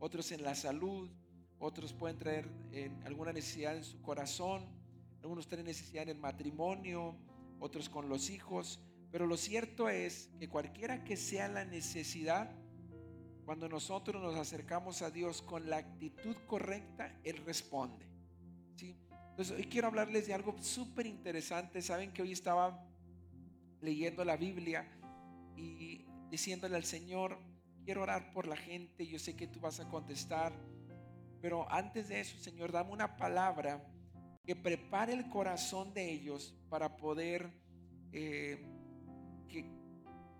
otros en la salud, otros pueden traer alguna necesidad en su corazón, algunos tienen necesidad en el matrimonio, otros con los hijos, pero lo cierto es que cualquiera que sea la necesidad, cuando nosotros nos acercamos a Dios con la actitud correcta, Él responde. ¿sí? Entonces, hoy quiero hablarles de algo súper interesante. Saben que hoy estaba leyendo la Biblia y diciéndole al Señor, quiero orar por la gente, yo sé que tú vas a contestar, pero antes de eso, Señor, dame una palabra que prepare el corazón de ellos para poder eh,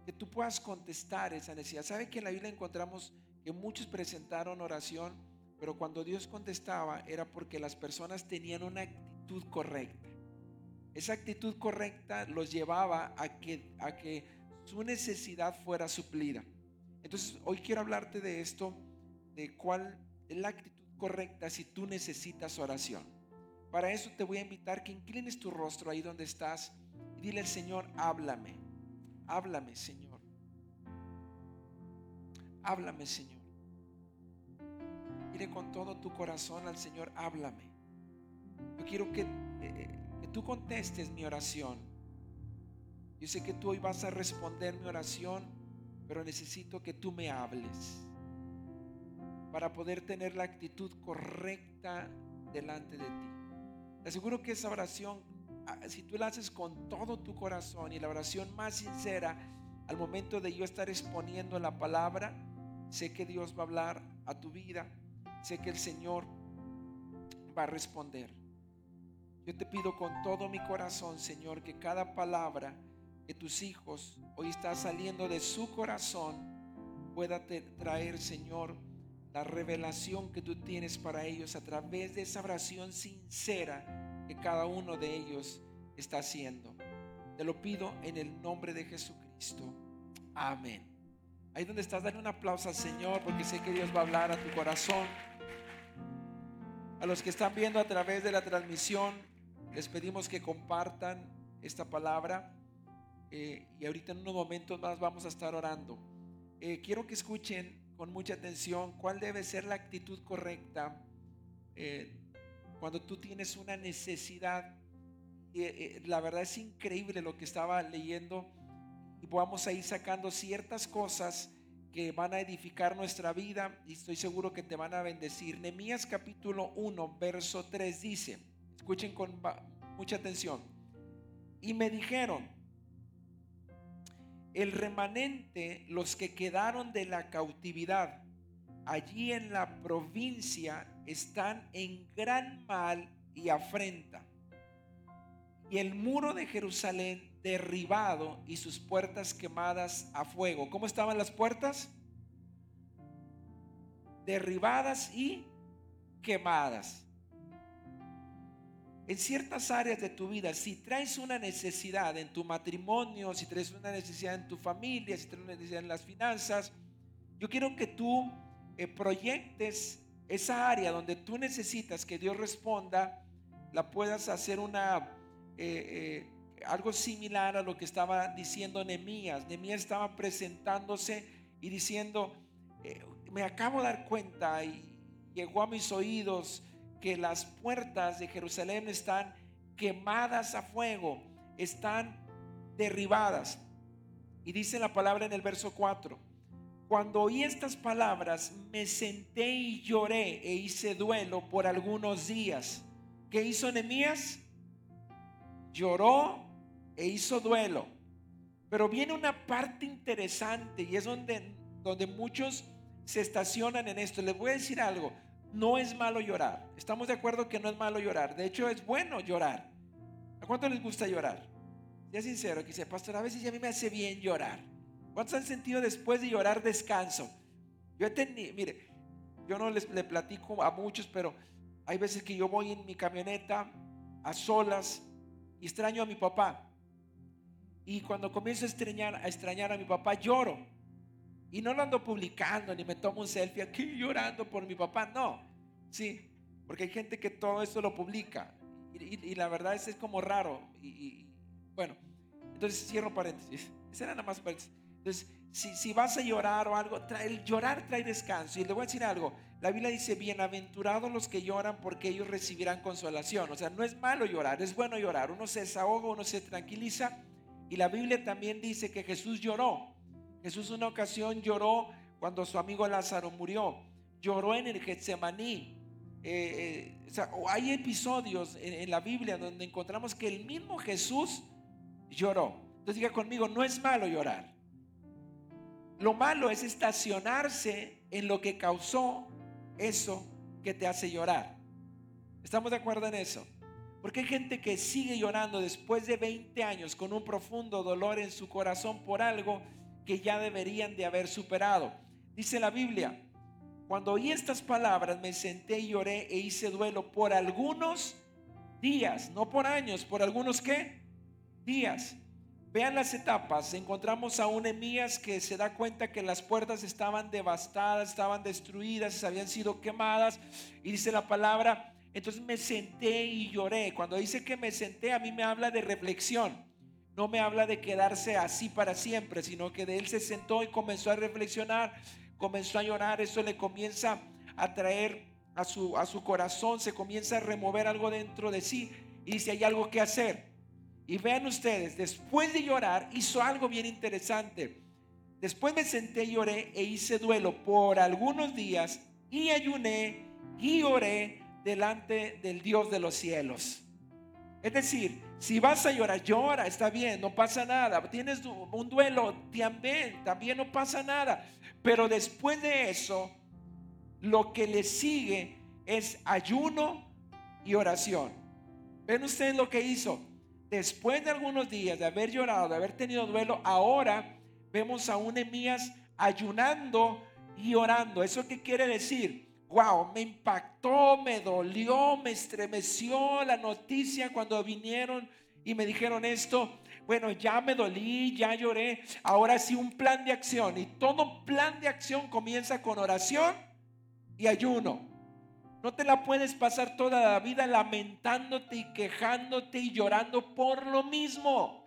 que tú puedas contestar esa necesidad. ¿Sabe que en la Biblia encontramos que muchos presentaron oración, pero cuando Dios contestaba era porque las personas tenían una actitud correcta? Esa actitud correcta los llevaba a que, a que su necesidad fuera suplida. Entonces, hoy quiero hablarte de esto, de cuál es la actitud correcta si tú necesitas oración. Para eso te voy a invitar que inclines tu rostro ahí donde estás y dile al Señor, háblame. Háblame, Señor. Háblame, Señor. Mire con todo tu corazón al Señor, háblame. Yo quiero que, eh, que tú contestes mi oración. Yo sé que tú hoy vas a responder mi oración, pero necesito que tú me hables para poder tener la actitud correcta delante de ti. Te aseguro que esa oración Ah, si tú la haces con todo tu corazón y la oración más sincera, al momento de yo estar exponiendo la palabra, sé que Dios va a hablar a tu vida, sé que el Señor va a responder. Yo te pido con todo mi corazón, Señor, que cada palabra que tus hijos hoy está saliendo de su corazón pueda traer, Señor, la revelación que tú tienes para ellos a través de esa oración sincera que cada uno de ellos está haciendo. Te lo pido en el nombre de Jesucristo. Amén. Ahí donde estás, dale un aplauso al Señor porque sé que Dios va a hablar a tu corazón. A los que están viendo a través de la transmisión, les pedimos que compartan esta palabra. Eh, y ahorita en unos momentos más vamos a estar orando. Eh, quiero que escuchen con mucha atención cuál debe ser la actitud correcta eh, cuando tú tienes una necesidad. La verdad es increíble lo que estaba leyendo y vamos a ir sacando ciertas cosas que van a edificar nuestra vida y estoy seguro que te van a bendecir. Nehemías capítulo 1, verso 3 dice, escuchen con mucha atención, y me dijeron, el remanente, los que quedaron de la cautividad, allí en la provincia están en gran mal y afrenta. Y el muro de Jerusalén derribado y sus puertas quemadas a fuego. ¿Cómo estaban las puertas? Derribadas y quemadas. En ciertas áreas de tu vida, si traes una necesidad en tu matrimonio, si traes una necesidad en tu familia, si traes una necesidad en las finanzas, yo quiero que tú eh, proyectes esa área donde tú necesitas que Dios responda, la puedas hacer una eh, eh, algo similar a lo que estaba diciendo Nemías. Nemías estaba presentándose y diciendo, me acabo de dar cuenta y llegó a mis oídos que las puertas de Jerusalén están quemadas a fuego, están derribadas. Y dice la palabra en el verso 4 cuando oí estas palabras, me senté y lloré e hice duelo por algunos días. ¿Qué hizo Nehemías? Lloró e hizo duelo. Pero viene una parte interesante y es donde, donde muchos se estacionan en esto. Les voy a decir algo, no es malo llorar. Estamos de acuerdo que no es malo llorar. De hecho, es bueno llorar. ¿A cuánto les gusta llorar? Ya sincero, que dice, pastor, a veces a mí me hace bien llorar. ¿Cuántos han sentido después de llorar descanso? Yo mire, yo no les le platico a muchos, pero hay veces que yo voy en mi camioneta a solas y extraño a mi papá. Y cuando comienzo a extrañar, a extrañar a mi papá, lloro. Y no lo ando publicando ni me tomo un selfie aquí llorando por mi papá. No, sí, porque hay gente que todo esto lo publica. Y, la verdad es, es como raro. Y, y, bueno, entonces cierro paréntesis. Ese era nada más paréntesis. Entonces, si, vas a llorar o algo, el llorar trae descanso. Y le voy a decir algo, la Biblia dice, bienaventurados los que lloran porque ellos recibirán consolación. O sea, no es malo llorar, es bueno llorar. Uno se desahoga, uno se tranquiliza. Y la Biblia también dice que Jesús lloró. Jesús una ocasión lloró cuando su amigo Lázaro murió. Lloró en el Getsemaní. Eh, eh, o hay episodios en la Biblia donde encontramos que el mismo Jesús lloró. Entonces diga conmigo, no es malo llorar. Lo malo es estacionarse en lo que causó eso que te hace llorar. ¿Estamos de acuerdo en eso? Porque hay gente que sigue llorando después de 20 años con un profundo dolor en su corazón por algo que ya deberían de haber superado. Dice la Biblia, cuando oí estas palabras me senté y lloré e hice duelo por algunos días, no por años, por algunos qué? Días. Vean las etapas. Encontramos a un Emías que se da cuenta que las puertas estaban devastadas, estaban destruidas, habían sido quemadas. Y dice la palabra, entonces me senté y lloré. Cuando dice que me senté, a mí me habla de reflexión. No me habla de quedarse así para siempre, sino que de él se sentó y comenzó a reflexionar, comenzó a llorar. Eso le comienza a traer a su, a su corazón, se comienza a remover algo dentro de sí. Y dice, hay algo que hacer. Y vean ustedes, después de llorar, hizo algo bien interesante. Después me senté y lloré e hice duelo por algunos días y ayuné y oré delante del Dios de los cielos. Es decir, si vas a llorar, llora, está bien, no pasa nada. Tienes un duelo, también, también no pasa nada. Pero después de eso, lo que le sigue es ayuno y oración. ¿Ven ustedes lo que hizo? después de algunos días de haber llorado, de haber tenido duelo, ahora vemos a un Emías ayunando y orando. ¿Eso qué quiere decir? Wow, me impactó, me dolió, me estremeció la noticia cuando vinieron y me dijeron esto. Bueno, ya me dolí, ya lloré. Ahora sí, un plan de acción. Y todo plan de acción comienza con oración y ayuno. No te la puedes pasar toda la vida lamentándote y quejándote y llorando por lo mismo.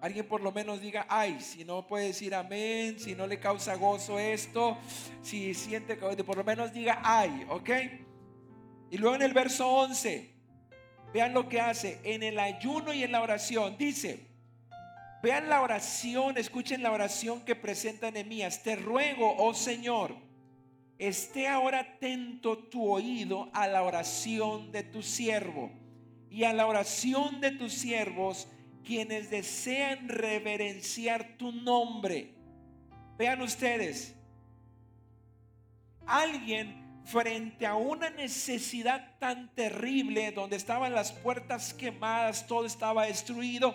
Alguien por lo menos diga, ay, si no puede decir amén, si no le causa gozo esto, si siente que por lo menos diga ay, ¿ok? Y luego en el verso 11, vean lo que hace, en el ayuno y en la oración, dice, vean la oración, escuchen la oración que presenta Nehemías, te ruego, oh Señor, esté ahora atento tu oído a la oración de tu siervo y a la oración de tus siervos quienes desean reverenciar tu nombre. Vean ustedes, alguien frente a una necesidad tan terrible, donde estaban las puertas quemadas, todo estaba destruido,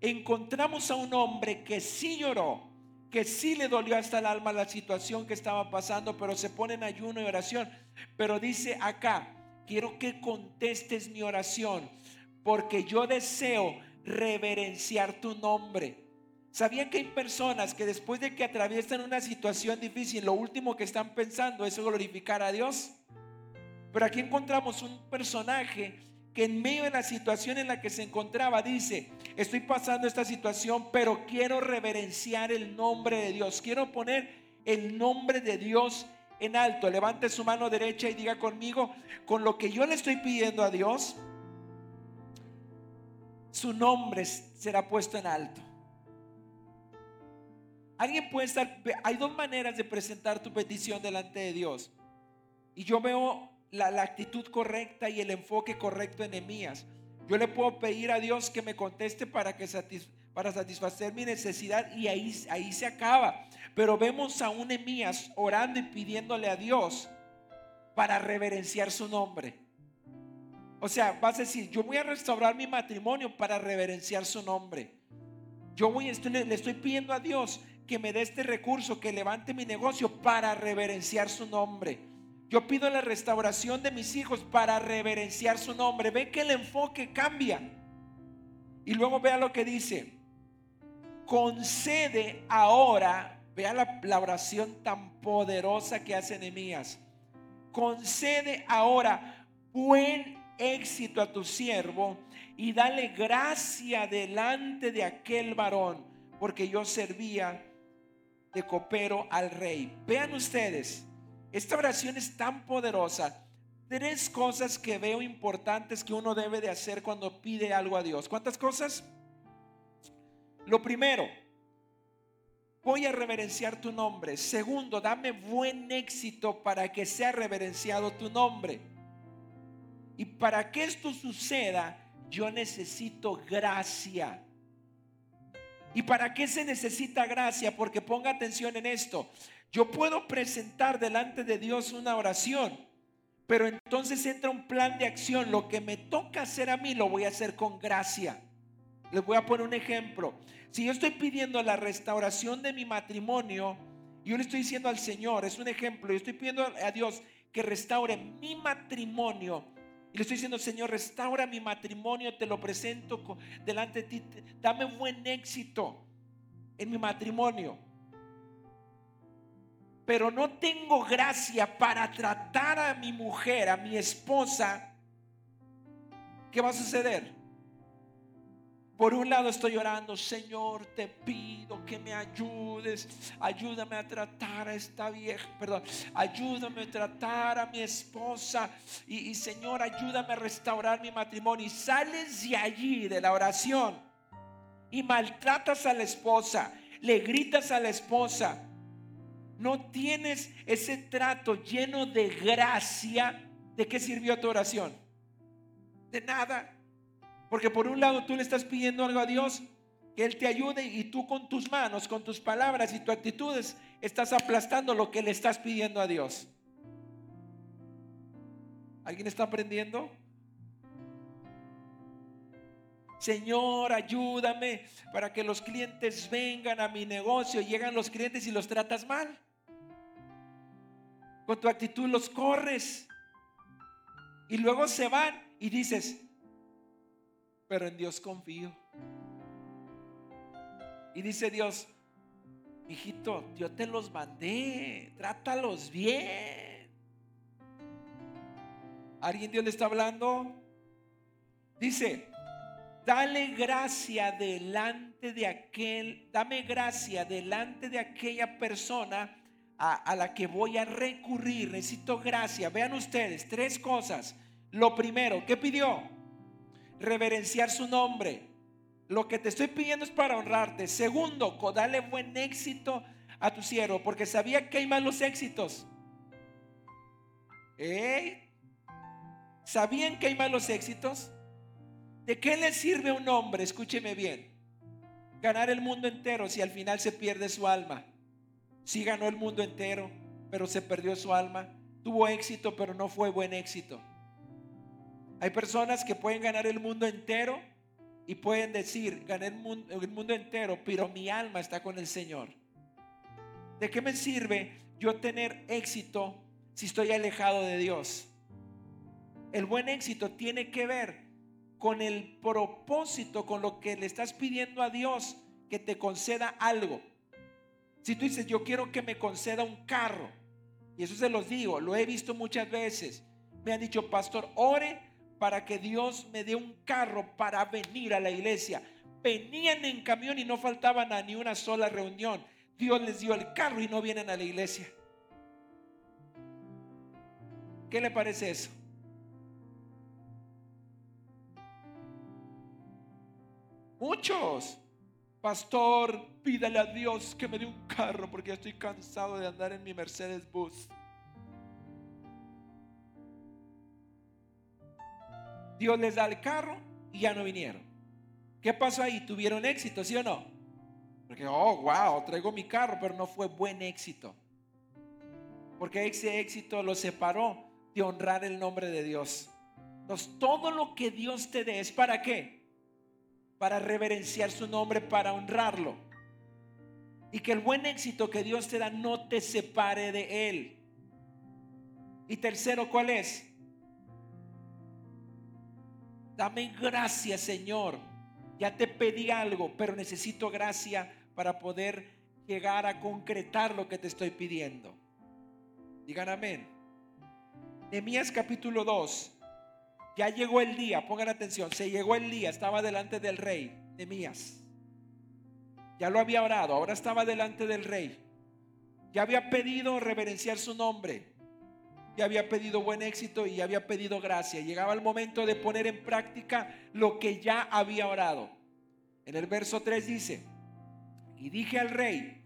encontramos a un hombre que sí lloró, que sí le dolió hasta el alma la situación que estaba pasando, pero se pone en ayuno y oración. Pero dice acá, quiero que contestes mi oración, porque yo deseo reverenciar tu nombre. ¿Sabían que hay personas que después de que atraviesan una situación difícil, lo último que están pensando es glorificar a Dios? Pero aquí encontramos un personaje que en medio de la situación en la que se encontraba dice, estoy pasando esta situación, pero quiero reverenciar el nombre de Dios, quiero poner el nombre de Dios en alto. Levante su mano derecha y diga conmigo, con lo que yo le estoy pidiendo a Dios, su nombre será puesto en alto. Alguien puede estar, hay dos maneras de presentar tu petición delante de Dios. Y yo veo la, actitud correcta y el enfoque correcto en Emías. Yo le puedo pedir a Dios que me conteste para, que para satisfacer mi necesidad y ahí, ahí se acaba. Pero vemos a un Emías orando y pidiéndole a Dios para reverenciar su nombre. O sea, vas a decir, yo voy a restaurar mi matrimonio para reverenciar su nombre. Yo voy, le estoy pidiendo a Dios que me dé este recurso, que levante mi negocio para reverenciar su nombre. Yo pido la restauración de mis hijos para reverenciar su nombre. Ve que el enfoque cambia. Y luego vea lo que dice. Concede ahora, vea la, oración tan poderosa que hace Nehemías. Concede ahora buen éxito a tu siervo y dale gracia delante de aquel varón porque yo servía de copero al rey. Vean ustedes, esta oración es tan poderosa. Tres cosas que veo importantes que uno debe de hacer cuando pide algo a Dios. ¿Cuántas cosas? Lo primero, voy a reverenciar tu nombre. Segundo, dame buen éxito para que sea reverenciado tu nombre. Y para que esto suceda, yo necesito gracia. ¿Y para qué se necesita gracia? Porque ponga atención en esto. Yo puedo presentar delante de Dios una oración, pero entonces entra un plan de acción. Lo que me toca hacer a mí lo voy a hacer con gracia. Les voy a poner un ejemplo. Si yo estoy pidiendo la restauración de mi matrimonio, yo le estoy diciendo al Señor, es un ejemplo, yo estoy pidiendo a Dios que restaure mi matrimonio. Y le estoy diciendo, Señor, restaura mi matrimonio, te lo presento delante de ti, dame buen éxito en mi matrimonio. Pero no tengo gracia para tratar a mi mujer, a mi esposa. ¿Qué va a suceder? Por un lado estoy orando, Señor, te pido que me ayudes, ayúdame a tratar a esta vieja, perdón, ayúdame a tratar a mi esposa y, Señor, ayúdame a restaurar mi matrimonio. Y sales de allí, de la oración, y maltratas a la esposa, le gritas a la esposa, no tienes ese trato lleno de gracia, ¿de qué sirvió tu oración? De nada. Porque por un lado tú le estás pidiendo algo a Dios, que Él te ayude y tú con tus manos, con tus palabras y tus actitudes estás aplastando lo que le estás pidiendo a Dios. ¿Alguien está aprendiendo? Señor, ayúdame para que los clientes vengan a mi negocio. Llegan los clientes y los tratas mal. Con tu actitud los corres. Y luego se van y dices, pero en Dios confío. Y dice Dios, hijito, yo te los mandé, trátalos bien. ¿Alguien Dios le está hablando? Dice, dale gracia delante de aquel, dame gracia delante de aquella persona a, a, la que voy a recurrir. Necesito gracia. Vean ustedes, tres cosas. Lo primero, ¿qué pidió? Reverenciar su nombre. Lo que te estoy pidiendo es para honrarte. Segundo, dale buen éxito a tu siervo, porque sabía que hay malos éxitos. ¿Sabían que hay malos éxitos? ¿De qué le sirve a un hombre? Escúcheme bien. Ganar el mundo entero si al final se pierde su alma. Si ganó el mundo entero, pero se perdió su alma. Tuvo éxito, pero no fue buen éxito. Hay personas que pueden ganar el mundo entero y pueden decir, gané el mundo, entero, pero mi alma está con el Señor. ¿De qué me sirve yo tener éxito si estoy alejado de Dios? El buen éxito tiene que ver con el propósito, con lo que le estás pidiendo a Dios que te conceda algo. Si tú dices, yo quiero que me conceda un carro, y eso se los digo, lo he visto muchas veces, me han dicho, pastor, ore para que Dios me dé un carro para venir a la iglesia. Venían en camión y no faltaban a ni una sola reunión. Dios les dio el carro y no vienen a la iglesia. ¿Qué le parece eso? Muchos. Pastor, pídale a Dios que me dé un carro porque estoy cansado de andar en mi Mercedes Bus. Dios les da el carro y ya no vinieron. ¿Qué pasó ahí? ¿Tuvieron éxito, sí o no? Porque, oh, wow, traigo mi carro, pero no fue buen éxito. Porque ese éxito lo separó de honrar el nombre de Dios. Entonces, todo lo que Dios te dé es para qué? Para reverenciar su nombre, para honrarlo. Y que el buen éxito que Dios te da no te separe de Él. Y tercero, ¿cuál es? Dame gracia, Señor. Ya te pedí algo, pero necesito gracia para poder llegar a concretar lo que te estoy pidiendo. Digan amén. Nehemías capítulo 2. Ya llegó el día, pongan atención, se llegó el día, estaba delante del rey, Nehemías. Ya lo había orado, ahora estaba delante del rey. Ya había pedido reverenciar su nombre. Ya había pedido buen éxito y había pedido gracia. Llegaba el momento de poner en práctica lo que ya había orado. En el verso 3 dice, y dije al rey,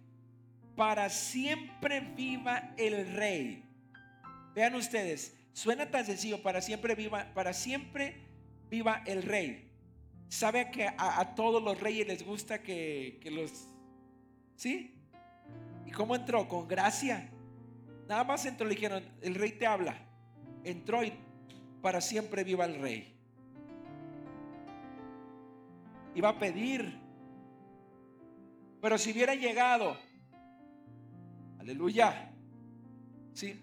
para siempre viva el rey. Vean ustedes, suena tan sencillo, para siempre viva, para siempre viva el rey. ¿Sabe que a, todos los reyes les gusta que, que los... ¿Sí? ¿Y cómo entró? Con gracia. Nada más entró, le dijeron, el rey te habla. Entró y para siempre viva el rey. Iba a pedir. Pero si hubiera llegado, aleluya, ¿sí?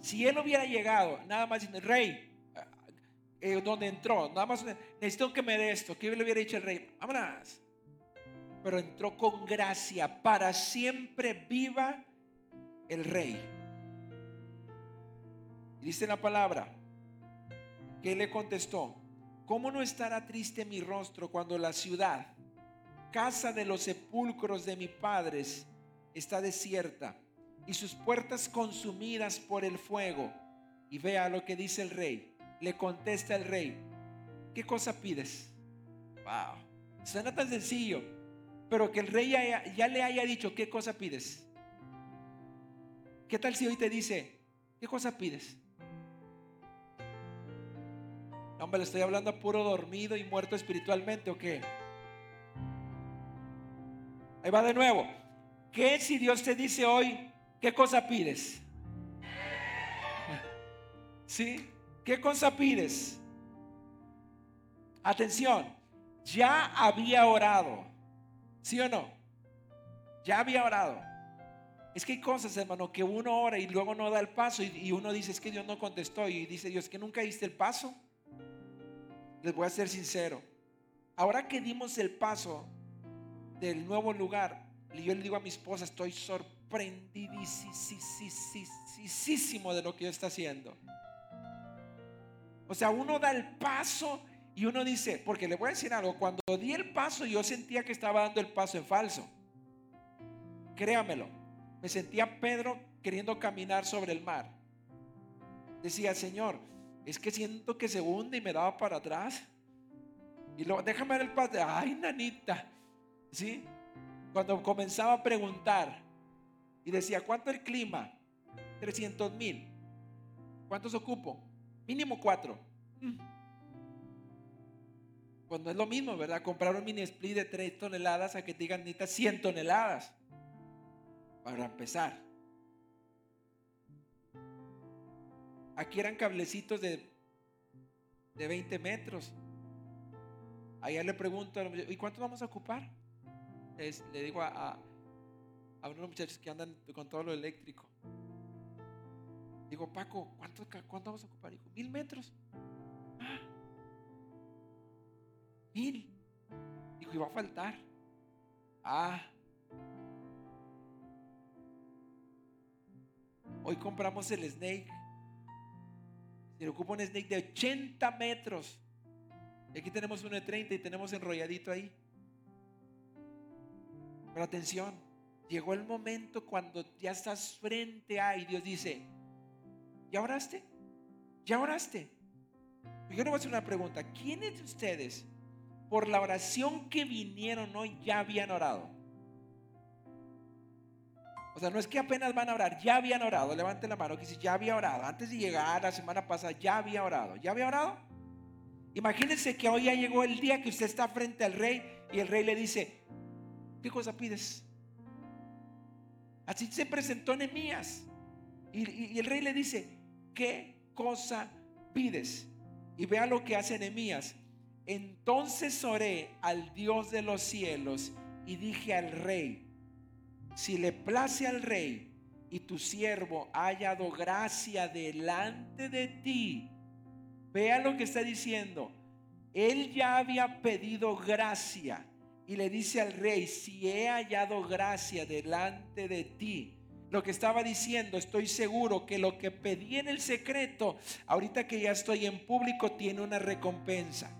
Si él hubiera llegado, nada más diciendo, rey, eh, donde entró, nada más necesito que me dé esto, que le hubiera dicho el rey, vámonos. Pero entró con gracia, para siempre viva el rey. dice la palabra que le contestó, ¿cómo no estará triste mi rostro cuando la ciudad, casa de los sepulcros de mis padres, está desierta y sus puertas consumidas por el fuego? Y vea lo que dice el rey le contesta el rey, ¿qué cosa pides? Wow, suena tan sencillo, pero que el rey ya, le haya dicho, ¿qué cosa pides? ¿Qué tal si hoy te dice, ¿qué cosa pides? hombre, le estoy hablando a puro dormido y muerto espiritualmente o qué? Ahí va de nuevo. ¿Qué si Dios te dice hoy, qué cosa pides? ¿Sí? ¿Qué cosa pides? Atención, ya había orado. ¿Sí o no? Ya había orado. Es que hay cosas, hermano, que uno ora y luego no da el paso y, uno dice, es que Dios no contestó y dice Dios, que nunca diste el paso. Les voy a ser sincero. Ahora que dimos el paso del nuevo lugar, yo le digo a mi esposa, estoy sorprendidísimo de lo que Dios está haciendo. O sea, uno da el paso y uno dice, porque le voy a decir algo, cuando di el paso yo sentía que estaba dando el paso en falso. Créamelo, me sentía Pedro queriendo caminar sobre el mar. Decía, Señor, es que siento que se hunde y me daba para atrás. Y luego, déjame ver el paso. Ay, nanita. ¿Sí? Cuando comenzaba a preguntar y decía, ¿cuánto el clima? 300 mil. ¿Cuántos ocupo? Mínimo cuatro. Cuando es lo mismo, ¿verdad? Comprar un mini split de 3 toneladas a que te digan necesitas 100 toneladas. Para empezar. Aquí eran cablecitos de, de 20 metros. Allá le pregunto, ¿y cuánto vamos a ocupar? le digo a, a unos muchachos que andan con todo lo eléctrico. Digo, Paco, ¿cuánto, vamos a ocupar? Dijo, mil metros. Ah, mil. Dijo, y va a faltar. Ah. Hoy compramos el snake. Se le ocupa un snake de 80 metros. Y aquí tenemos uno de 30 y tenemos enrolladito ahí. Pero atención, llegó el momento cuando ya estás frente a y Dios dice, ¿Ya oraste? ¿Ya oraste? Yo le voy a hacer una pregunta. ¿Quiénes de ustedes, por la oración que vinieron hoy, ya habían orado? O sea, no es que apenas van a orar, ya habían orado. Levanten la mano que si ya había orado. Antes de llegar la semana pasada, ya había orado. ¿Ya había orado? Imagínense que hoy ya llegó el día que usted está frente al rey y el rey le dice, ¿qué cosa pides? Así se presentó Nehemías. Y, y el rey le dice, ¿qué cosa pides? Y vea lo que hace Nehemías. Entonces oré al Dios de los cielos y dije al rey, si le place al rey y tu siervo ha hallado gracia delante de ti, vea lo que está diciendo. Él ya había pedido gracia y le dice al rey, si he hallado gracia delante de ti, lo que estaba diciendo, estoy seguro que lo que pedí en el secreto, ahorita que ya estoy en público, tiene una recompensa.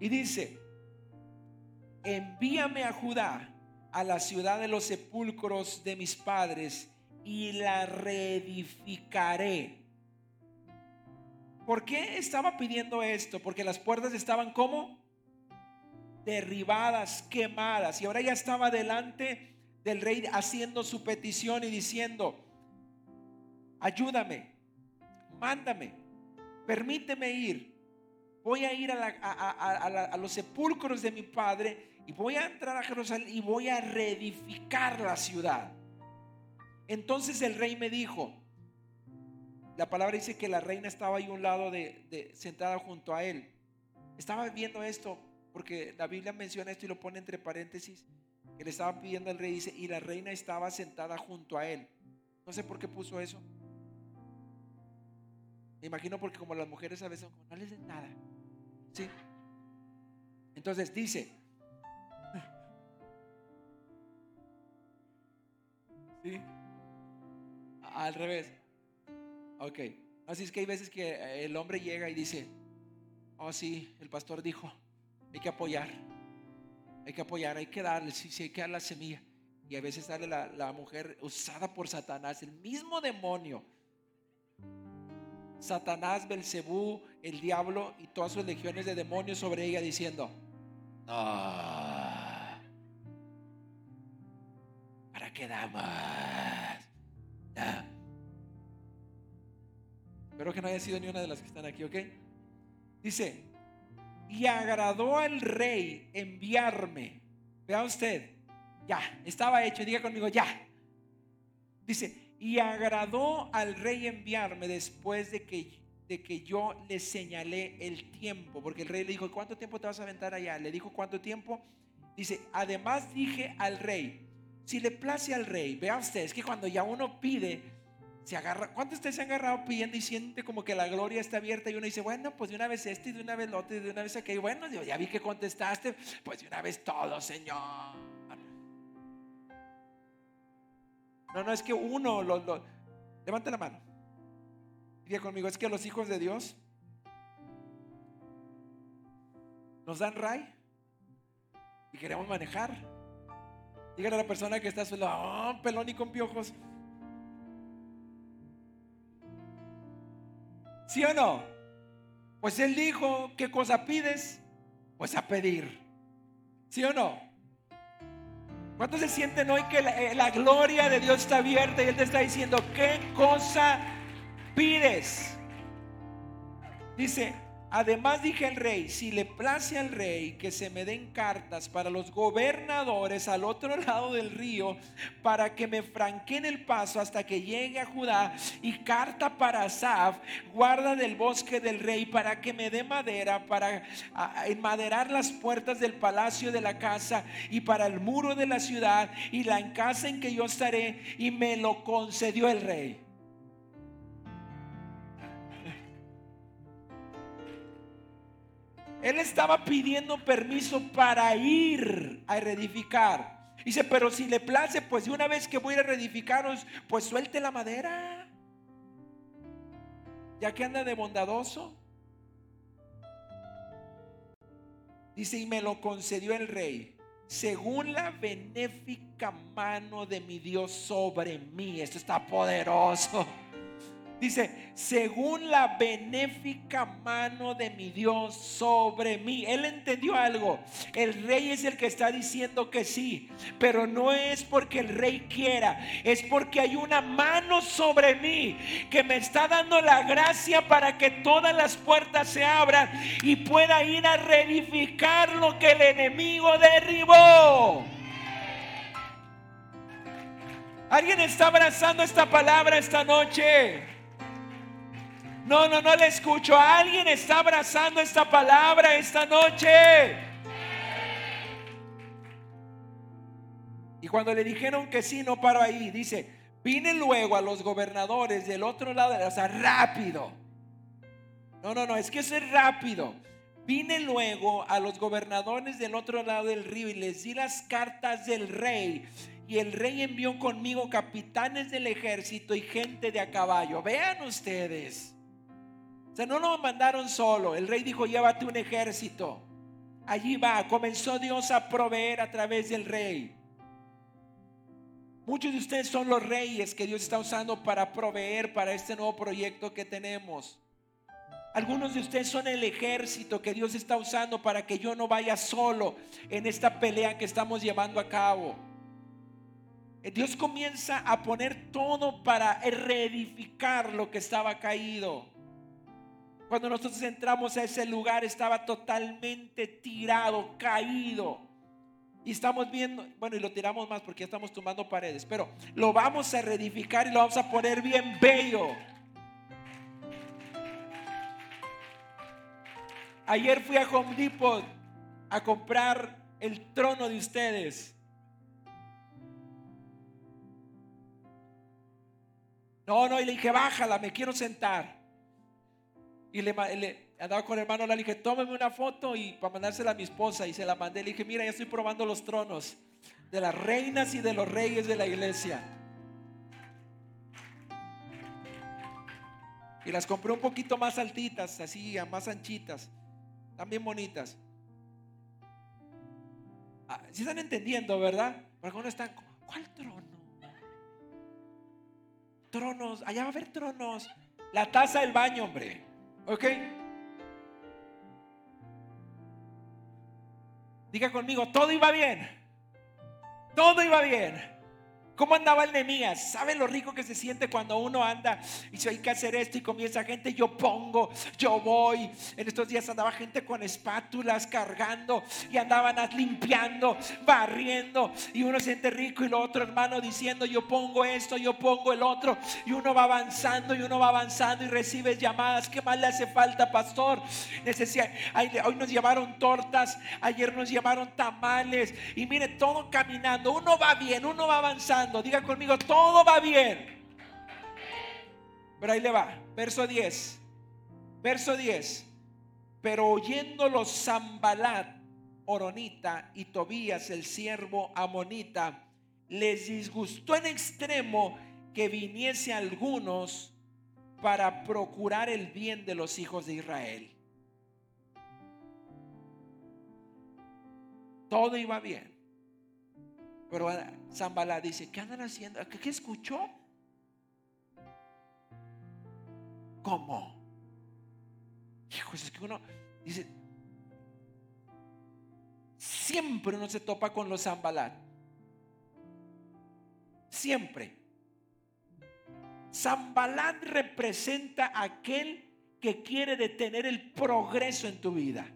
Y dice, envíame a Judá, a la ciudad de los sepulcros de mis padres, y la reedificaré. ¿Por qué estaba pidiendo esto? Porque las puertas estaban como derribadas, quemadas, y ahora ya estaba delante del rey haciendo su petición y diciendo, ayúdame, mándame, permíteme ir, voy a ir a, los sepulcros de mi padre y voy a entrar a Jerusalén y voy a reedificar la ciudad. Entonces el rey me dijo, la palabra dice que la reina estaba ahí un lado de, sentada junto a él. Estaba viendo esto porque la Biblia menciona esto y lo pone entre paréntesis, que le estaba pidiendo al rey, dice, y la reina estaba sentada junto a él. No sé por qué puso eso. Me imagino porque como las mujeres a veces no les den nada. ¿Sí? Entonces dice, Al revés. Ok. Así es que hay veces que el hombre llega y dice, oh sí, el pastor dijo, hay que apoyar, hay que apoyar, hay que darle, sí, sí, hay que dar la semilla. Y a veces sale la, la mujer usada por Satanás, el mismo demonio Satanás, Belcebú, el diablo y todas sus legiones de demonios sobre ella diciendo, ¿para qué damos? Espero que no haya sido ni una de las que están aquí, ¿ok? Dice, y agradó al rey enviarme. Vea usted, ya, estaba hecho, diga conmigo, ya. Dice, y agradó al rey enviarme después de que, de que yo le señalé el tiempo, porque el rey le dijo, ¿cuánto tiempo te vas a aventar allá? Le dijo, ¿cuánto tiempo? Dice, además dije al rey, si le place al rey, vea usted, es que cuando ya uno pide, se agarra, ¿cuántos ustedes se han agarrado pidiendo y siente como que la gloria está abierta y uno dice, bueno, pues de una vez este y de una vez lo otro y de una vez aquello, bueno, ya vi que contestaste, pues de una vez todo, Señor. No, no, es que uno, lo, levanta la mano. Diga conmigo, es que los hijos de Dios nos dan ray y queremos manejar. Dígale a la persona que está a oh, pelón y con piojos. ¿Sí o no? Pues él dijo, ¿qué cosa pides? Pues a pedir. ¿Sí o no? ¿Cuántos se sienten hoy que eh, la, gloria de Dios está abierta y Él te está diciendo, ¿qué cosa pides? Dice, Además dije al rey, si le place al rey que se me den cartas para los gobernadores al otro lado del río, para que me franqueen el paso hasta que llegue a Judá, y carta para Asaf, guarda del bosque del rey, para que me dé madera para enmaderar las puertas del palacio de la casa y para el muro de la ciudad y la casa en que yo estaré, y me lo concedió el rey. Él estaba pidiendo permiso para ir a reedificar. Dice, pero si le place, pues de una vez que voy a reedificaros, pues suelte la madera. Ya que anda de bondadoso. Dice, y me lo concedió el rey, según la benéfica mano de mi Dios sobre mí. Esto está poderoso. Dice, según la benéfica mano de mi Dios sobre mí. Él entendió algo. El rey es el que está diciendo que sí. Pero no es porque el rey quiera. Es porque hay una mano sobre mí que me está dando la gracia para que todas las puertas se abran y pueda ir a reedificar lo que el enemigo derribó. ¿Alguien está abrazando esta palabra esta noche? No, no, no le escucho. Alguien está abrazando esta palabra esta noche. Y cuando le dijeron que sí, no paro ahí. Dice, vine luego a los gobernadores del otro lado, o sea, rápido. No, no, no, es que eso es rápido. Vine luego a los gobernadores del otro lado del río y les di las cartas del rey. Y el rey envió conmigo capitanes del ejército y gente de a caballo. Vean ustedes. O sea, no lo mandaron solo. El rey dijo, llévate un ejército. Allí va, comenzó Dios a proveer a través del rey. Muchos de ustedes son los reyes que Dios está usando para proveer para este nuevo proyecto que tenemos. Algunos de ustedes son el ejército que Dios está usando para que yo no vaya solo en esta pelea que estamos llevando a cabo. Dios comienza a poner todo para reedificar lo que estaba caído. Cuando nosotros entramos a ese lugar estaba totalmente tirado, caído. Y estamos viendo, bueno, y lo tiramos más porque ya estamos tomando paredes, pero lo vamos a reedificar y lo vamos a poner bien bello. Ayer fui a Home Depot a comprar el trono de ustedes. No, no, y le dije, bájala, me quiero sentar. Y le, andaba con el hermano, le dije, tómeme una foto y para mandársela a mi esposa. Y se la mandé, le dije, mira, ya estoy probando los tronos de las reinas y de los reyes de la iglesia. Y las compré un poquito más altitas, así, más anchitas. También bonitas. Ah, si están entendiendo, ¿verdad? Porque uno están, ¿cuál trono? Tronos, allá va a haber tronos. La taza del baño, hombre. ¿Ok? Diga conmigo, todo iba bien. Todo iba bien. ¿Cómo andaba el Nemías? ¿Sabe lo rico que se siente cuando uno anda y si hay que hacer esto y comienza gente? Yo pongo, yo voy. En estos días andaba gente con espátulas cargando y andaban limpiando, barriendo. Y uno siente rico y lo otro hermano diciendo, yo pongo esto, yo pongo el otro. Y uno va avanzando y uno va avanzando y recibes llamadas. ¿Qué más le hace falta, pastor? hoy nos llevaron tortas, ayer nos llevaron tamales. Y mire, todo caminando. Uno va bien, uno va avanzando Diga conmigo, todo va bien. Pero ahí le va. Verso 10. Verso 10. Pero oyendo los Zambalat, Oronita y Tobías, el siervo Amonita, les disgustó en extremo que viniese algunos para procurar el bien de los hijos de Israel. Todo iba bien. Pero Zambala dice, ¿qué andan haciendo? ¿Qué, escuchó? ¿Cómo? Hijos, es que uno dice, siempre uno se topa con los Zambalat. Siempre. Zambalat representa aquel que quiere detener el progreso en tu vida.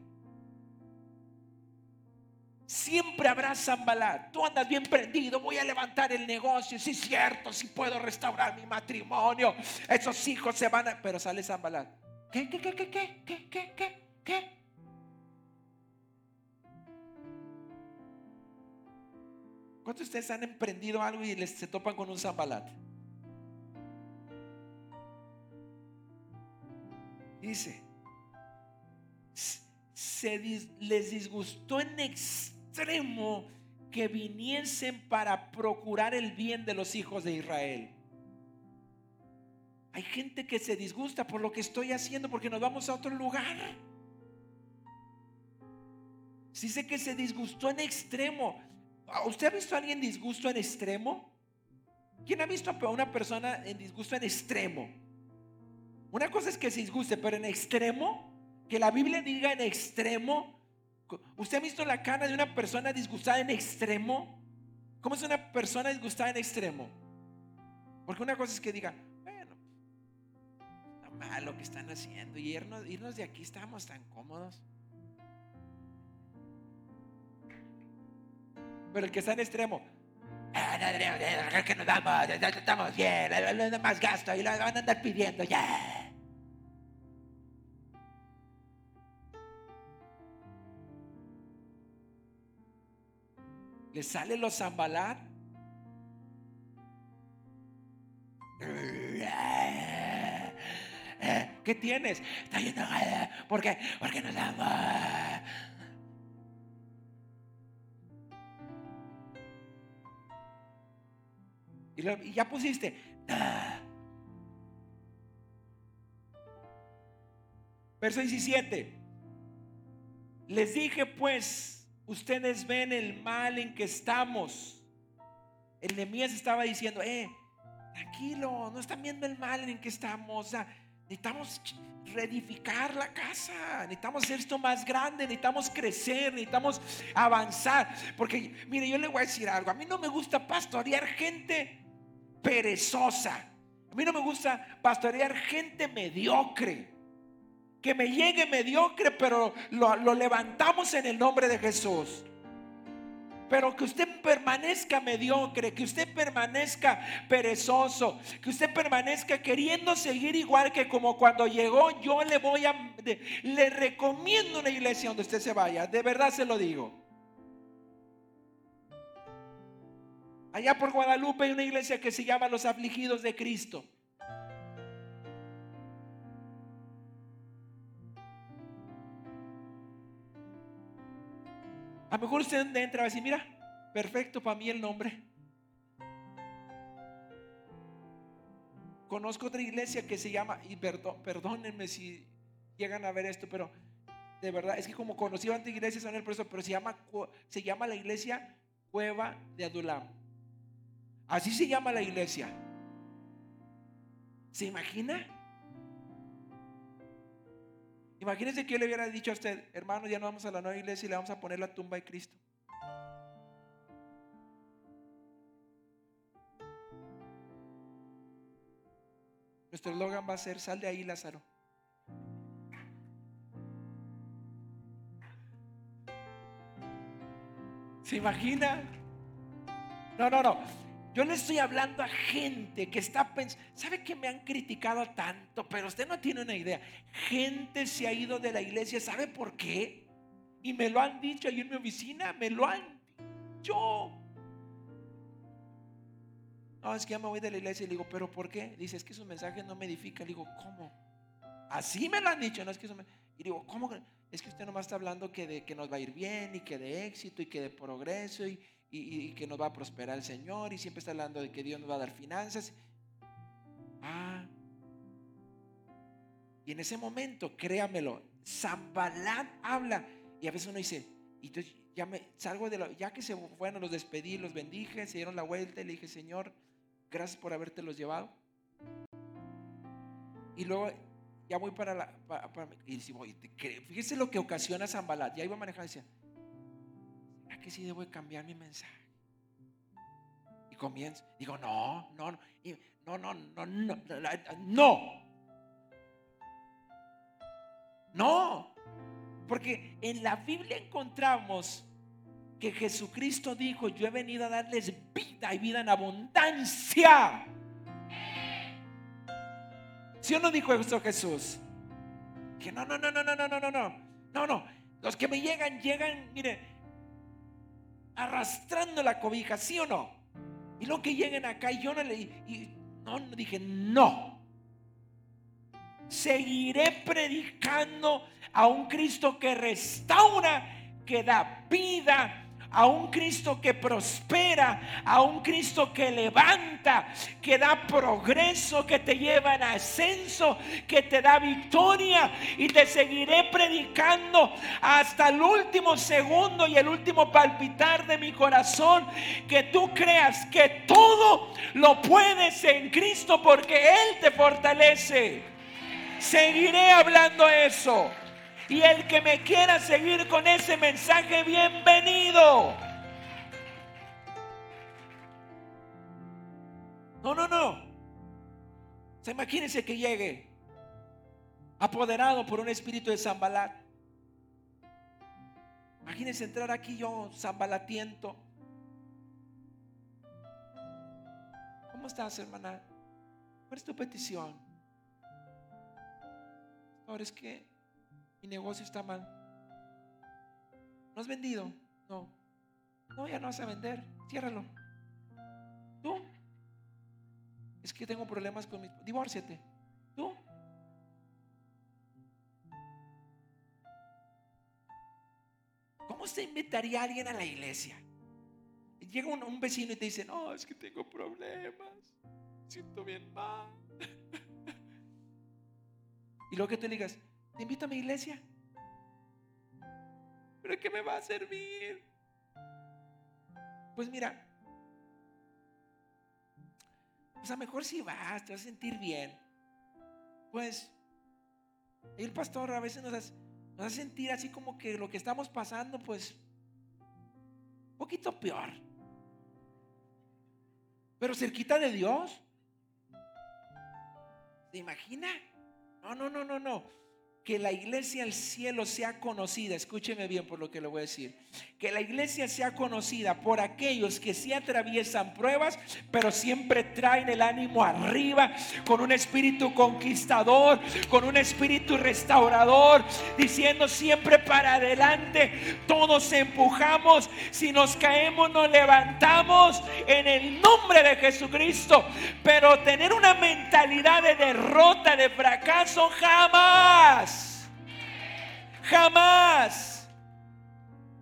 Siempre habrá Zambalat. Tú andas bien prendido, voy a levantar el negocio. Sí, es cierto, si puedo restaurar mi matrimonio. Esos hijos se van a. Pero sale Zambalat. ¿Qué, qué, qué, qué, qué, qué, qué, qué, qué? ¿Cuántos de ustedes han emprendido algo y les, se topan con un Zambalat? Dice, se les disgustó en extremo extremo que viniesen para procurar el bien de los hijos de Israel. Hay gente que se disgusta por lo que estoy haciendo porque nos vamos a otro lugar. Si sé que se disgustó en extremo. ¿Usted ha visto a alguien disgusto en extremo? ¿Quién ha visto a una persona en disgusto en extremo? Una cosa es que se disguste, pero en extremo, que la Biblia diga en extremo, ¿Usted ha visto la cara de una persona disgustada en extremo? ¿Cómo es una persona disgustada en extremo? Porque una cosa es que diga, bueno, está mal lo que están haciendo y irnos, irnos de aquí estamos tan cómodos. Pero el que está en extremo, que nos damos, estamos bien, más gasto y lo van a andar pidiendo ya. Le sale los zambalar. ¿Qué tienes? Está yendo. ¿Por qué? Porque nos damos. Y, ya pusiste. Verso 17. Les dije pues, ustedes ven el mal en que estamos. El Nehemías estaba diciendo, eh, tranquilo, no están viendo el mal en que estamos. necesitamos reedificar la casa, necesitamos hacer esto más grande, necesitamos crecer, necesitamos avanzar. Porque, mire, yo le voy a decir algo, a mí no me gusta pastorear gente perezosa. A mí no me gusta pastorear gente mediocre que me llegue mediocre, pero lo, levantamos en el nombre de Jesús. Pero que usted permanezca mediocre, que usted permanezca perezoso, que usted permanezca queriendo seguir igual que como cuando llegó, yo le voy a, le recomiendo una iglesia donde usted se vaya, de verdad se lo digo. Allá por Guadalupe hay una iglesia que se llama Los Afligidos de Cristo. A lo mejor usted entra y va a decir, mira, perfecto para mí el nombre. Conozco otra iglesia que se llama, y perdónenme si llegan a ver esto, pero de verdad, es que como conocí antes iglesias en el proceso, pero se llama, se llama la iglesia Cueva de Adulam. Así se llama la iglesia. ¿Se imagina? Imagínense que yo le hubiera dicho a usted, hermano, ya no vamos a la nueva iglesia y le vamos a poner la tumba de Cristo. Nuestro eslogan va a ser, sal de ahí, Lázaro. ¿Se imagina? No, no, no. Yo le estoy hablando a gente que está pensando, ¿sabe que me han criticado tanto? Pero usted no tiene una idea. Gente se ha ido de la iglesia, ¿sabe por qué? Y me lo han dicho ahí en mi oficina, me lo han dicho. No, es que ya me voy de la iglesia y le digo, ¿pero por qué? Dice, es que su mensaje no me edifica. Le digo, ¿cómo? Así me lo han dicho, no es que eso me... Y digo, ¿cómo? Es que usted nomás está hablando que, de, que nos va a ir bien y que de éxito y que de progreso y, y, que nos va a prosperar el Señor y siempre está hablando de que Dios nos va a dar finanzas. Ah. Y en ese momento, créamelo, Zambalat habla y a veces uno dice, y entonces ya me salgo de ya que se fueron, los despedí, los bendije, se dieron la vuelta y le dije, Señor, gracias por haberte los llevado. Y luego ya voy para la, y dice, fíjese lo que ocasiona Zambalat, ya iba a manejar y decía, que sí debo cambiar mi mensaje? Y comienzo, digo, no, no, no, no, no, no, no, no, porque en la Biblia encontramos que Jesucristo dijo, yo he venido a darles vida y vida en abundancia. ¿Sí o no dijo eso Jesús? Que no, no, no, no, no, no, no, no, no, no, no. Los que me llegan, llegan, mire, arrastrando la cobija, ¿sí o no? Y lo que lleguen acá y yo no le no, dije, no. Seguiré predicando a un Cristo que restaura, que da vida, a un Cristo que prospera, a un Cristo que levanta, que da progreso, que te lleva en ascenso, que te da victoria y te seguiré predicando hasta el último segundo y el último palpitar de mi corazón, que tú creas que todo lo puedes en Cristo porque Él te fortalece. Seguiré hablando eso. Y el que me quiera seguir con ese mensaje, bienvenido. No, no, no. Se imagínense que llegue apoderado por un espíritu de Zambalat. Imagínense entrar aquí yo, zambalatiento. ¿Cómo estás, hermana? ¿Cuál es tu petición? Ahora es que mi negocio está mal. ¿No has vendido? No. No, ya no vas a vender. Ciérralo. ¿Tú? Es que tengo problemas con mi... Divórciate. ¿Tú? ¿Cómo se invitaría a alguien a la iglesia? Llega un, un, vecino y te dice, no, es que tengo problemas, siento bien mal. y luego que te digas, te invito a mi iglesia. ¿pero qué me va a servir? Pues mira, pues a mejor si vas, te vas a sentir bien. Pues el pastor a veces nos hace, nos hace sentir así como que lo que estamos pasando, pues, un poquito peor. Pero cerquita de Dios. ¿Se imagina? No, no, no, no, no que la iglesia al cielo sea conocida, escúcheme bien por lo que le voy a decir, que la iglesia sea conocida por aquellos que sí atraviesan pruebas, pero siempre traen el ánimo arriba, con un espíritu conquistador, con un espíritu restaurador, diciendo siempre para adelante, todos empujamos, si nos caemos nos levantamos en el nombre de Jesucristo, pero tener una mentalidad de derrota, de fracaso, jamás. Jamás.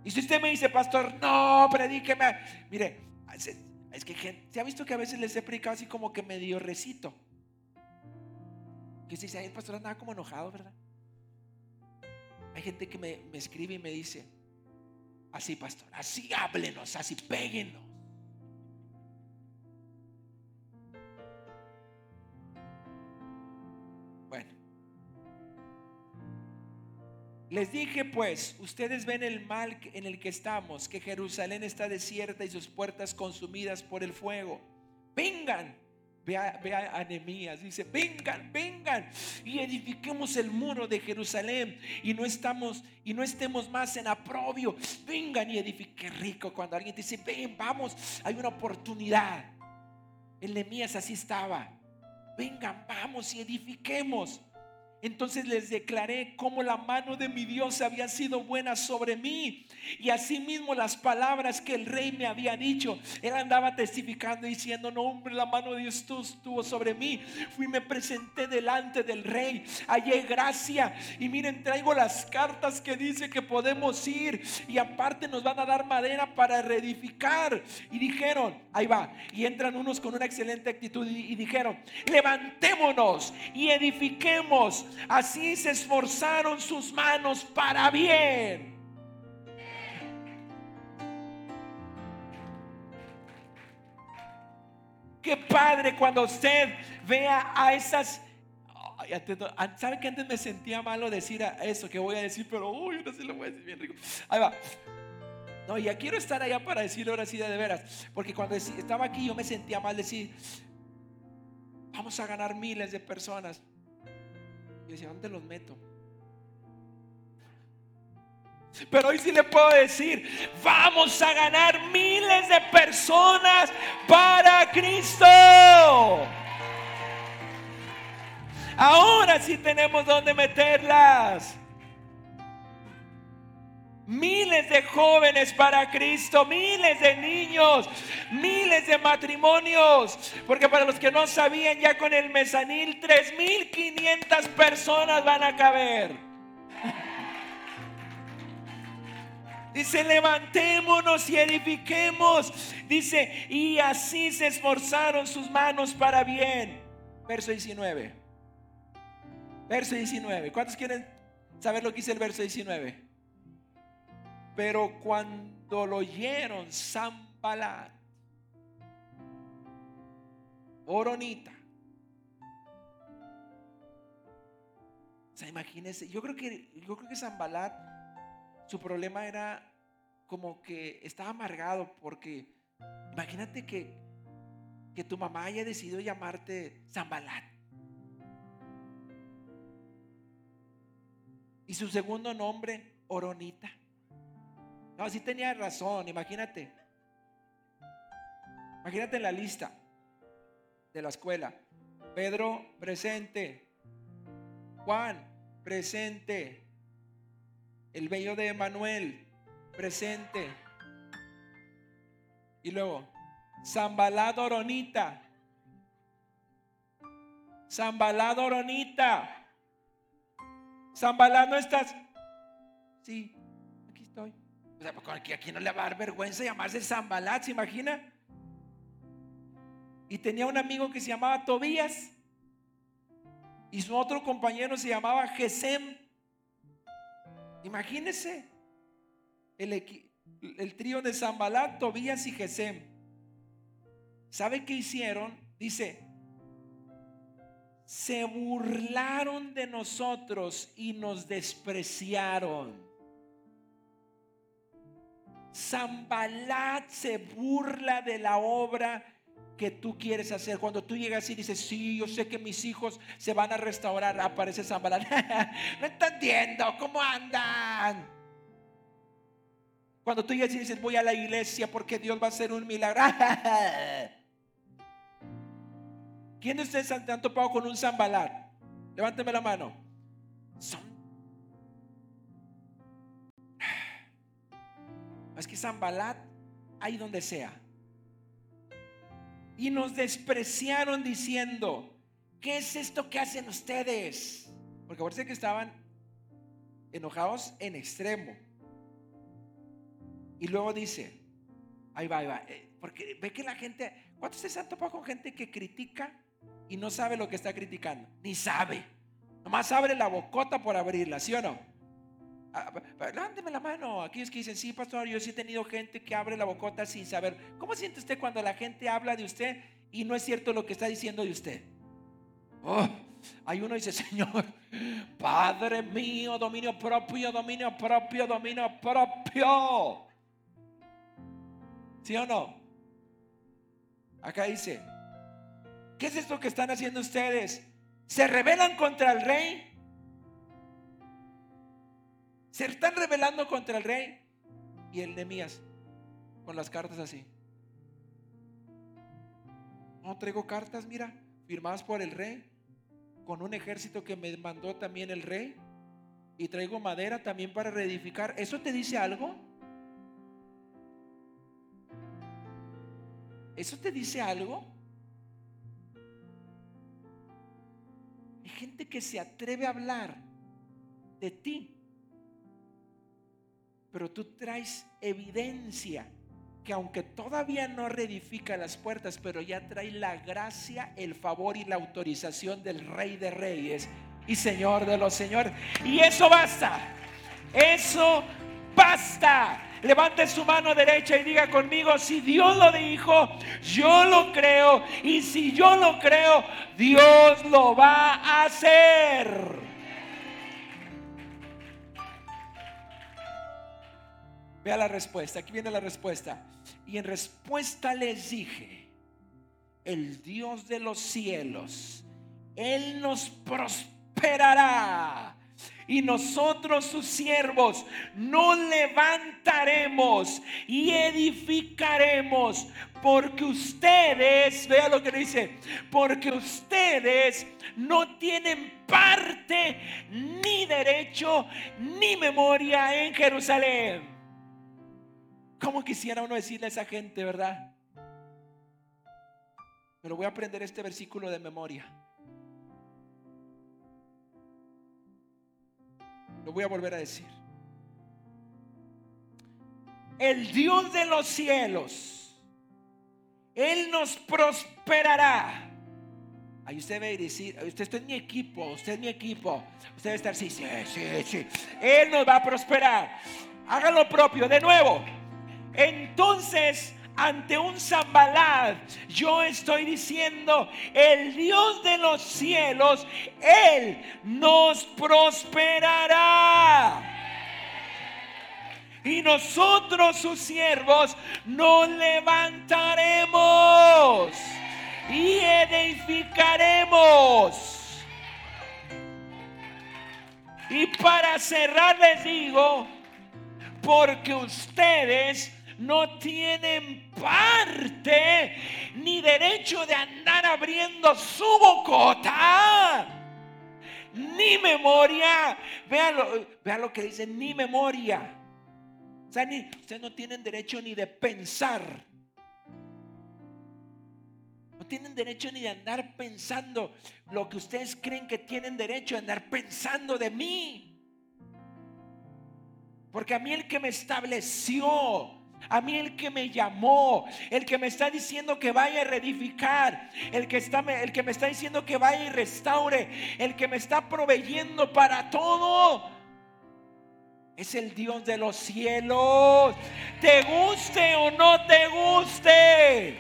Y si usted me dice, pastor, no, predíqueme. Mire, es que se ha visto que a veces les he predicado así como que medio recito. Que si dice, el pastor andaba como enojado, ¿verdad? Hay gente que me, me escribe y me dice, así, pastor, así háblenos, así péguenos. Les dije pues, ustedes ven el mal en el que estamos, que Jerusalén está desierta y sus puertas consumidas por el fuego. Vengan, vea, a Anemías, dice, vengan, vengan y edifiquemos el muro de Jerusalén y no estamos y no estemos más en aprobio. Vengan y edifiquen rico cuando alguien dice, ven, vamos, hay una oportunidad. En Nehemías así estaba. Vengan, vamos y edifiquemos. Entonces les declaré cómo la mano de mi Dios había sido buena sobre mí. Y asimismo las palabras que el rey me había dicho. Él andaba testificando diciendo, no hombre, la mano de Dios estuvo sobre mí. Fui, me presenté delante del rey. Hallé gracia. Y miren, traigo las cartas que dice que podemos ir. Y aparte nos van a dar madera para reedificar. Y dijeron, ahí va. Y entran unos con una excelente actitud y, y dijeron, levantémonos y edifiquemos Así se esforzaron sus manos para bien. Qué padre cuando usted vea a esas ¿Sabe que antes me sentía malo decir eso que voy a decir? Pero uy, no sé lo voy a decir bien rico. Ahí va. No, ya quiero estar allá para decirlo ahora sí de veras. Porque cuando estaba aquí yo me sentía mal decir, vamos a ganar miles de personas. Y decía, ¿dónde los meto? Pero hoy sí le puedo decir, vamos a ganar miles de personas para Cristo. Ahora sí tenemos donde meterlas. Miles de jóvenes para Cristo, miles de niños, miles de matrimonios. Porque para los que no sabían, ya con el mesanil, 3.500 personas van a caber. Dice, levantémonos y edifiquemos. Dice, y así se esforzaron sus manos para bien. Verso 19. Verso 19. ¿Cuántos quieren saber lo que dice el verso 19? Pero cuando lo oyeron Zambalat, Oronita, o sea, imagínense, yo creo que, yo creo que Zambalat, su problema era como que estaba amargado porque imagínate que, que tu mamá haya decidido llamarte Zambalat. Y su segundo nombre, Oronita. No, sí tenía razón, imagínate. Imagínate en la lista de la escuela. Pedro, presente. Juan, presente. El bello de Emanuel, presente. Y luego, Zambalado Oronita. Zambalado Oronita. Zambalado, ¿no estás? Sí, o sea, aquí no le va a dar vergüenza llamarse Zambalat, ¿se imagina? Y tenía un amigo que se llamaba Tobías. Y su otro compañero se llamaba Gesem. Imagínese. el, el trío de Zambalat, Tobías y Gesem. ¿Sabe qué hicieron? Dice, se burlaron de nosotros y nos despreciaron. Zambalat se burla de la obra que tú quieres hacer. Cuando tú llegas y dices, sí, yo sé que mis hijos se van a restaurar, aparece Zambalat. no entendiendo, ¿cómo andan? Cuando tú llegas y dices, voy a la iglesia porque Dios va a hacer un milagro. ¿Quién de ustedes han topado con un Zambalat? Levánteme la mano. Es que Zambalat hay donde sea. Y nos despreciaron diciendo, ¿qué es esto que hacen ustedes? Porque parece que estaban enojados en extremo. Y luego dice, ahí va, ahí va, eh, porque ve que la gente, ¿cuántos se han topado con gente que critica y no sabe lo que está criticando? Ni sabe. Nomás abre la bocota por abrirla, ¿sí o no? Ah, Lándeme la mano. Aquellos que dicen, sí, pastor, yo sí he tenido gente que abre la bocota sin saber. ¿Cómo siente usted cuando la gente habla de usted y no es cierto lo que está diciendo de usted? Oh, hay uno dice, Señor, Padre mío, dominio propio, dominio propio, dominio propio. ¿Sí o no? Acá dice, ¿qué es esto que están haciendo ustedes? ¿Se rebelan contra el rey? Se están rebelando contra el rey y el Nemías con las cartas así. No traigo cartas, mira, firmadas por el rey, con un ejército que me mandó también el rey, y traigo madera también para reedificar. ¿Eso te dice algo? ¿Eso te dice algo? Hay gente que se atreve a hablar de ti pero tú traes evidencia que aunque todavía no reedifica las puertas, pero ya trae la gracia, el favor y la autorización del Rey de Reyes y Señor de los Señores. Y eso basta. Eso basta. Levante su mano derecha y diga conmigo, si Dios lo dijo, yo lo creo. Y si yo lo creo, Dios lo va a hacer. Vea la respuesta, aquí viene la respuesta. Y en respuesta les dije, el Dios de los cielos, Él nos prosperará. Y nosotros sus siervos nos levantaremos y edificaremos. Porque ustedes, vea lo que dice, porque ustedes no tienen parte ni derecho ni memoria en Jerusalén. ¿Cómo quisiera uno decirle a esa gente, verdad? Pero voy a aprender este versículo de memoria. Lo voy a volver a decir. El Dios de los cielos, Él nos prosperará. Ahí usted y decir, usted, es mi equipo, usted es mi equipo. Usted debe estar, sí, sí, sí, sí. Él nos va a prosperar. Haga lo propio, de nuevo. Entonces, ante un Zambalat, yo estoy diciendo, el Dios de los cielos, Él nos prosperará. Y nosotros, sus siervos, nos levantaremos y edificaremos. Y para cerrar les digo, porque ustedes no tienen parte ni derecho de andar abriendo su bocota. Ni memoria. Vean lo, lo que dice, ni memoria. Ustedes no tienen derecho ni de pensar. No tienen derecho ni de andar pensando lo que ustedes creen que tienen derecho de andar pensando de mí. Porque a mí el que me estableció a mí el que me llamó, el que me está diciendo que vaya a reedificar, el que, está, el que me está diciendo que vaya y restaure, el que me está proveyendo para todo. Es el Dios de los cielos. Te guste o no te guste.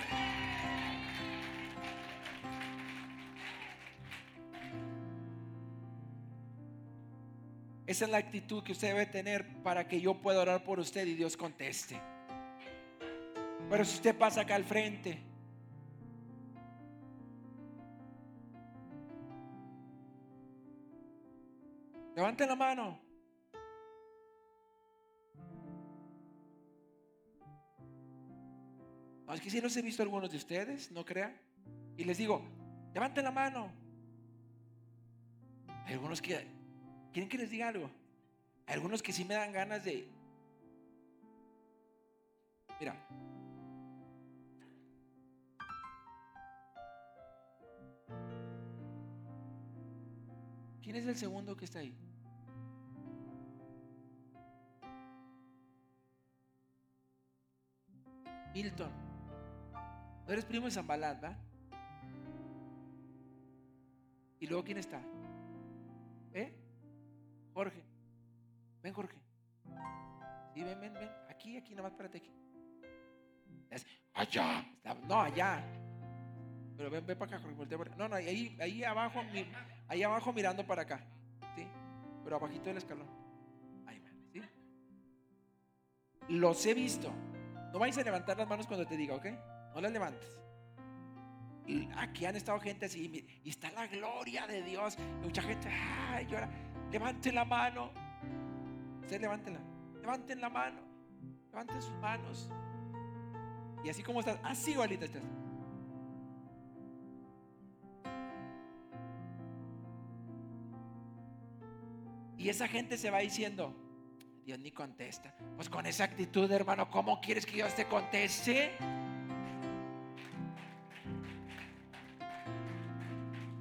Esa es la actitud que usted debe tener para que yo pueda orar por usted y Dios conteste. Pero si usted pasa acá al frente, levante la mano. No, es que si los he visto algunos de ustedes, no crean. Y les digo, levanten la mano. Hay algunos que ¿Quieren que les diga algo? algunos que sí me dan ganas de... Mira. ¿Quién es el segundo que está ahí? Milton. No eres primo de Zambalat, ¿va? ¿Y luego quién está? ¿Eh? Jorge, ven Jorge. Sí, ven, ven, ven. Aquí, aquí, nomás espérate aquí. allá. No, allá. Pero ven, ven para acá, Jorge. No, no, ahí, ahí abajo, ahí abajo mirando para acá. ¿Sí? Pero abajito del escalón. ¿sí? Los he visto. No vais a levantar las manos cuando te diga, ¿ok? No las levantes. Aquí han estado gente así y está la gloria de Dios. mucha gente, ay, llora. Levanten la mano. Ustedes levantenla. Levanten la mano. Levanten sus manos. Y así como estás, así igualita estás. Y esa gente se va diciendo, Dios ni contesta. Pues con esa actitud, hermano, ¿cómo quieres que Dios te conteste?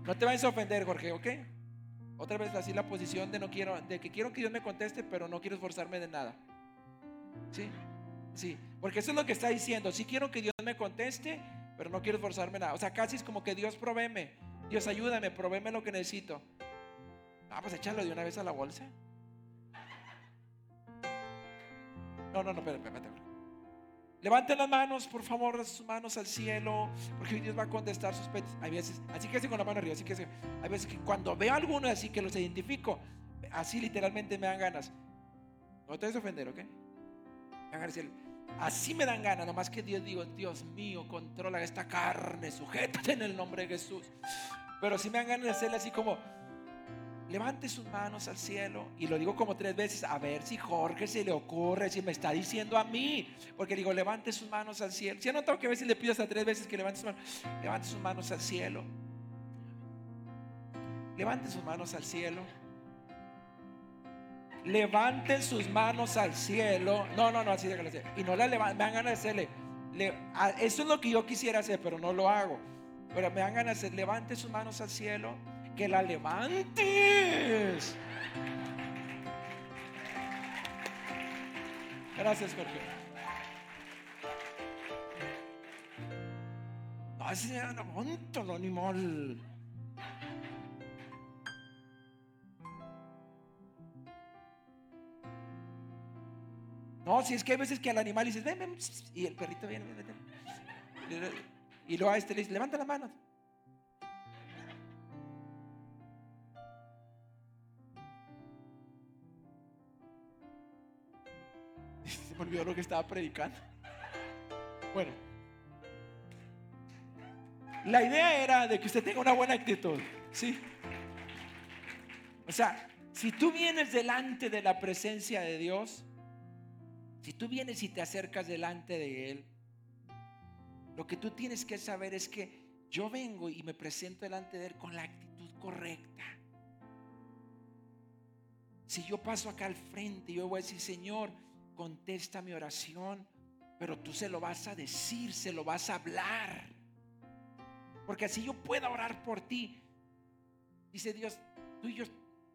No te vayas a ofender, Jorge, ¿ok? Otra vez así la posición de no quiero, de que quiero que Dios me conteste, pero no quiero esforzarme de nada. ¿Sí? Sí, porque eso es lo que está diciendo. Sí quiero que Dios me conteste, pero no quiero esforzarme nada. O sea, casi es como que Dios provéeme. Dios ayúdame, provéeme lo que necesito. Vamos a echarlo de una vez a la bolsa. No, no, no, espérate, espérate. Levanten las manos, por favor, sus manos al cielo, porque Dios va a contestar sus peticiones. Así que así con la mano arriba, así que hay veces que cuando veo a alguno así que los identifico, así literalmente me dan ganas. No te des ofender, ¿ok? Así me dan ganas, nomás que Dios digo, Dios mío, controla esta carne, sujétate en el nombre de Jesús. Pero si me dan ganas de hacerle así como, levante sus manos al cielo. Y lo digo como tres veces, a ver si Jorge se le ocurre, si me está diciendo a mí. Porque digo, levante sus manos al cielo. Si no tengo que ver si le pido hasta tres veces que levante sus manos, levante sus manos al cielo. Levante sus manos al cielo. Levanten sus manos al cielo. No, no, no, así déjalo hacer. Y no la levanten, me dan ganas de hacerle. eso es lo que yo quisiera hacer, pero no lo hago. Pero me dan ganas de hacer, levante sus manos al cielo que la levantes. Gracias, Jorge. Así no animal. No, si es que hay veces que al animal dices, ven, ven, y el perrito viene, Y luego a este le dice, levanta la mano. Me olvidó lo que estaba predicando. Bueno, la idea era de que usted tenga una buena actitud, ¿sí? O sea, si tú vienes delante de la presencia de Dios, si tú vienes y te acercas delante de Él, lo que tú tienes que saber es que yo vengo y me presento delante de Él con la actitud correcta. Si yo paso acá al frente, yo voy a decir, Señor, contesta mi oración, pero tú se lo vas a decir, se lo vas a hablar. Porque así yo pueda orar por ti. Dice Dios, tú y yo,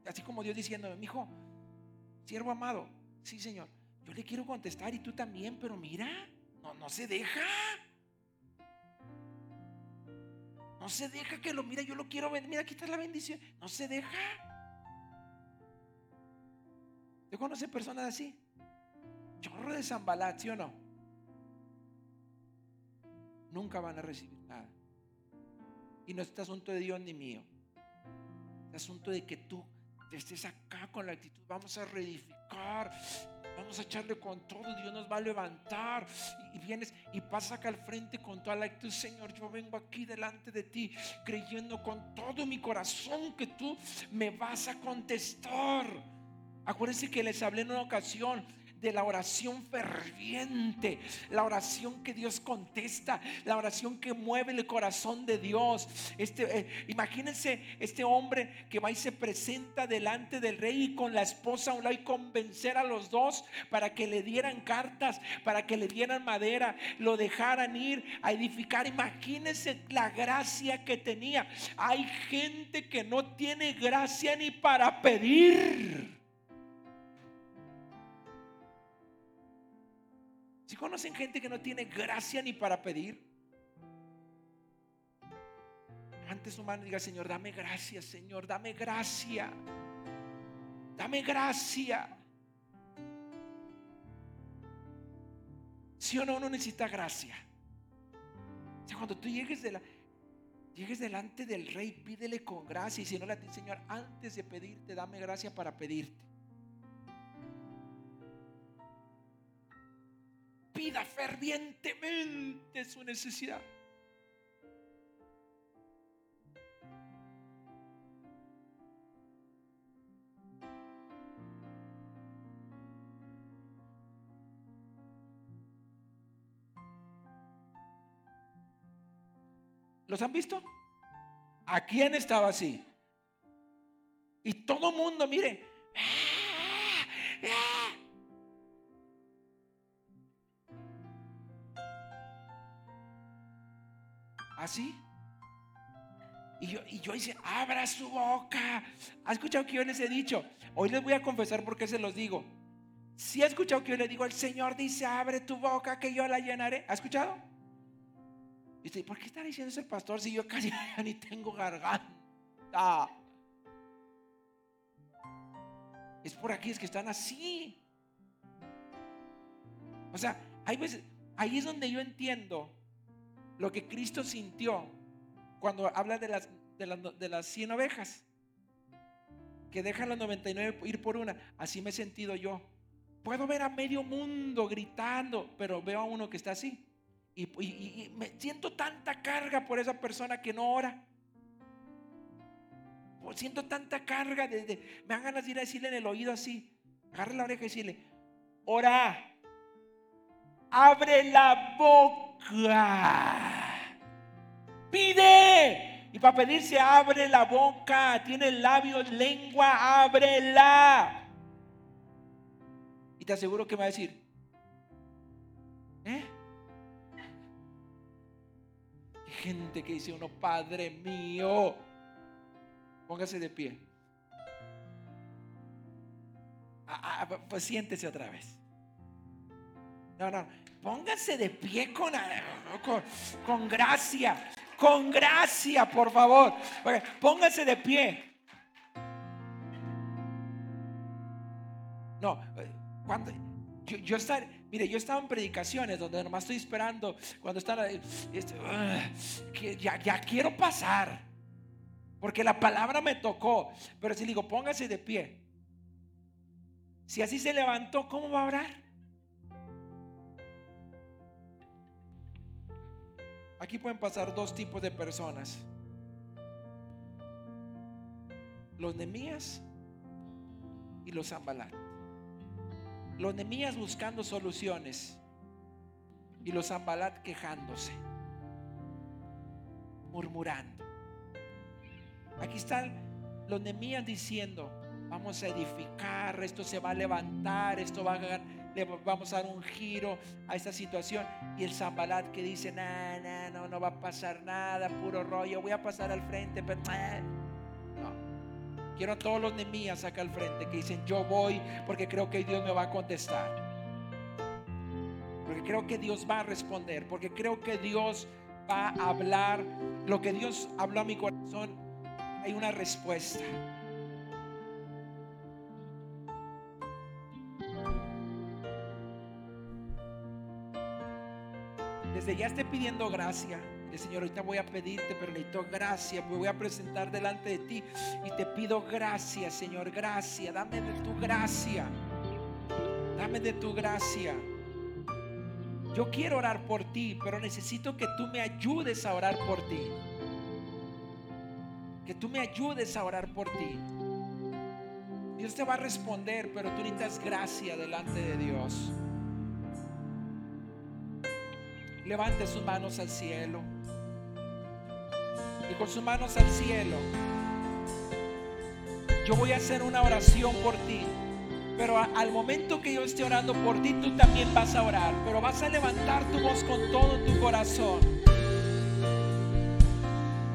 así como Dios diciendo, mi hijo, siervo amado, sí Señor, yo le quiero contestar y tú también, pero mira, no, no se deja. No se deja que lo mira, yo lo quiero ver. Mira, aquí está la bendición. No se deja. ¿Te conoce personas así? Chorro de Zambalat, ¿sí o no? Nunca van a recibir nada. Y no es este asunto de Dios ni mío. Es asunto de que tú estés acá con la actitud. Vamos a reedificar. Vamos a echarle con todo. Dios nos va a levantar. Y, vienes y pasas acá al frente con toda la actitud. Señor, yo vengo aquí delante de ti creyendo con todo mi corazón que tú me vas a contestar. Acuérdense que les hablé en una ocasión de la oración ferviente, la oración que Dios contesta, la oración que mueve el corazón de Dios. Este, eh, imagínense este hombre que va y se presenta delante del rey y con la esposa a un lado y convencer a los dos para que le dieran cartas, para que le dieran madera, lo dejaran ir a edificar. Imagínense la gracia que tenía. Hay gente que no tiene gracia ni para pedir. Si conocen gente que no tiene gracia ni para pedir, antes su mano y diga, Señor, dame gracia, Señor, dame gracia. Dame gracia. Si o no, uno necesita gracia. Cuando tú llegues, la, llegues delante del rey, pídele con gracia. Y si no le Señor, antes de pedirte, dame gracia para pedirte. Pida fervientemente su necesidad. ¿Los han visto? ¿A quién estaba así? Y todo mundo, mire, ¡ah! ¡Ah! Así. Y yo, y yo dice, abra su boca. ¿Ha escuchado que yo les he dicho? Hoy les voy a confesar porque se los digo. Si ha escuchado que yo le digo, el Señor dice, abre tu boca que yo la llenaré. ¿Ha escuchado? Y dice, ¿por qué está diciendo ese pastor si yo casi ni tengo garganta? Es por aquí, es que están así. O sea, hay veces, ahí es donde yo entiendo lo que Cristo sintió cuando habla de las, de las, 100 ovejas, que dejan las 99 ir por una. Así me he sentido yo. Puedo ver a medio mundo gritando, pero veo a uno que está así. Y, me siento tanta carga por esa persona que no ora. Pues siento tanta carga. De, me dan ganas de ir a decirle en el oído así. Agarre la oreja y decirle, ora. Abre la boca Pide. Y para pedir se abre la boca. Tiene labios, lengua, ábrela. Y te aseguro que me va a decir, ¿eh? gente que dice uno, Padre mío, póngase de pie. Ah, ah, pues siéntese otra vez. No, no, Pónganse de pie con, con, gracia. Con gracia, por favor. Pónganse de pie. No, cuando yo, yo mire, yo estaba en predicaciones donde nomás estoy esperando cuando están, que ya, ya quiero pasar, porque la palabra me tocó, pero si digo, póngase de pie, si así se levantó, ¿cómo va a orar? Aquí pueden pasar dos tipos de personas. Los Nemías y los Zambalat. Los Nemías buscando soluciones y los Zambalat quejándose, murmurando. Aquí están los Nemías diciendo, vamos a edificar, esto se va a levantar, esto va a le vamos a dar un giro a esta situación. Y el Zambalat que dice, no, no, no va a pasar nada, puro rollo, voy a pasar al frente, pero no. Quiero a todos los Nemías acá al frente que dicen, yo voy porque creo que Dios me va a contestar. Porque creo que Dios va a responder, porque creo que Dios va a hablar. Lo que Dios habló a mi corazón, hay una respuesta. Desde ya esté pidiendo gracia. El Señor, ahorita voy a pedirte, pero necesito gracia. Voy a presentar delante de ti y te pido gracia, Señor, gracia. Dame de tu gracia. Dame de tu gracia. Yo quiero orar por ti, pero necesito que tú me ayudes a orar por ti. Que tú me ayudes a orar por ti. Dios te va a responder, pero tú necesitas gracia delante de Dios. Levante sus manos al cielo. Y con sus manos al cielo, yo voy a hacer una oración por ti. Pero al momento que yo esté orando por ti, tú también vas a orar. Pero vas a levantar tu voz con todo tu corazón.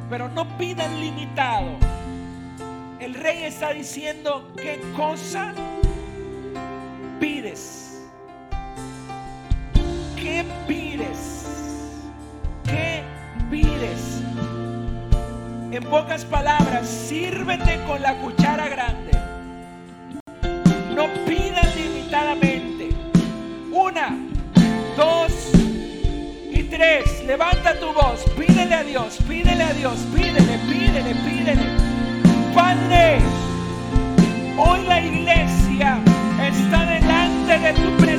Pero no pidas limitado. El rey está diciendo, ¿qué cosa pides? ¿Qué pides? En pocas palabras, sírvete con la cuchara grande. No pidas limitadamente. Una, dos y tres. Levanta tu voz. Pídele a Dios, pídele a Dios, pídele, pídele, pídele. Padre, hoy la iglesia está delante de tu presencia,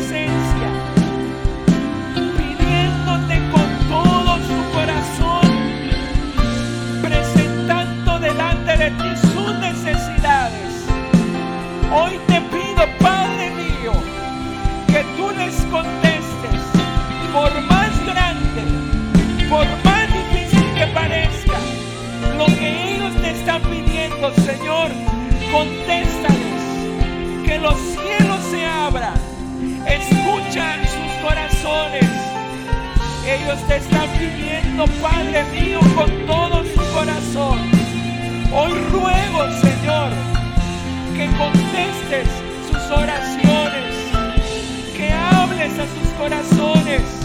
los cielos se abran, escuchan sus corazones. Ellos te están pidiendo, Padre mío, con todo su corazón. Hoy ruego, Señor, que contestes sus oraciones, que hables a sus corazones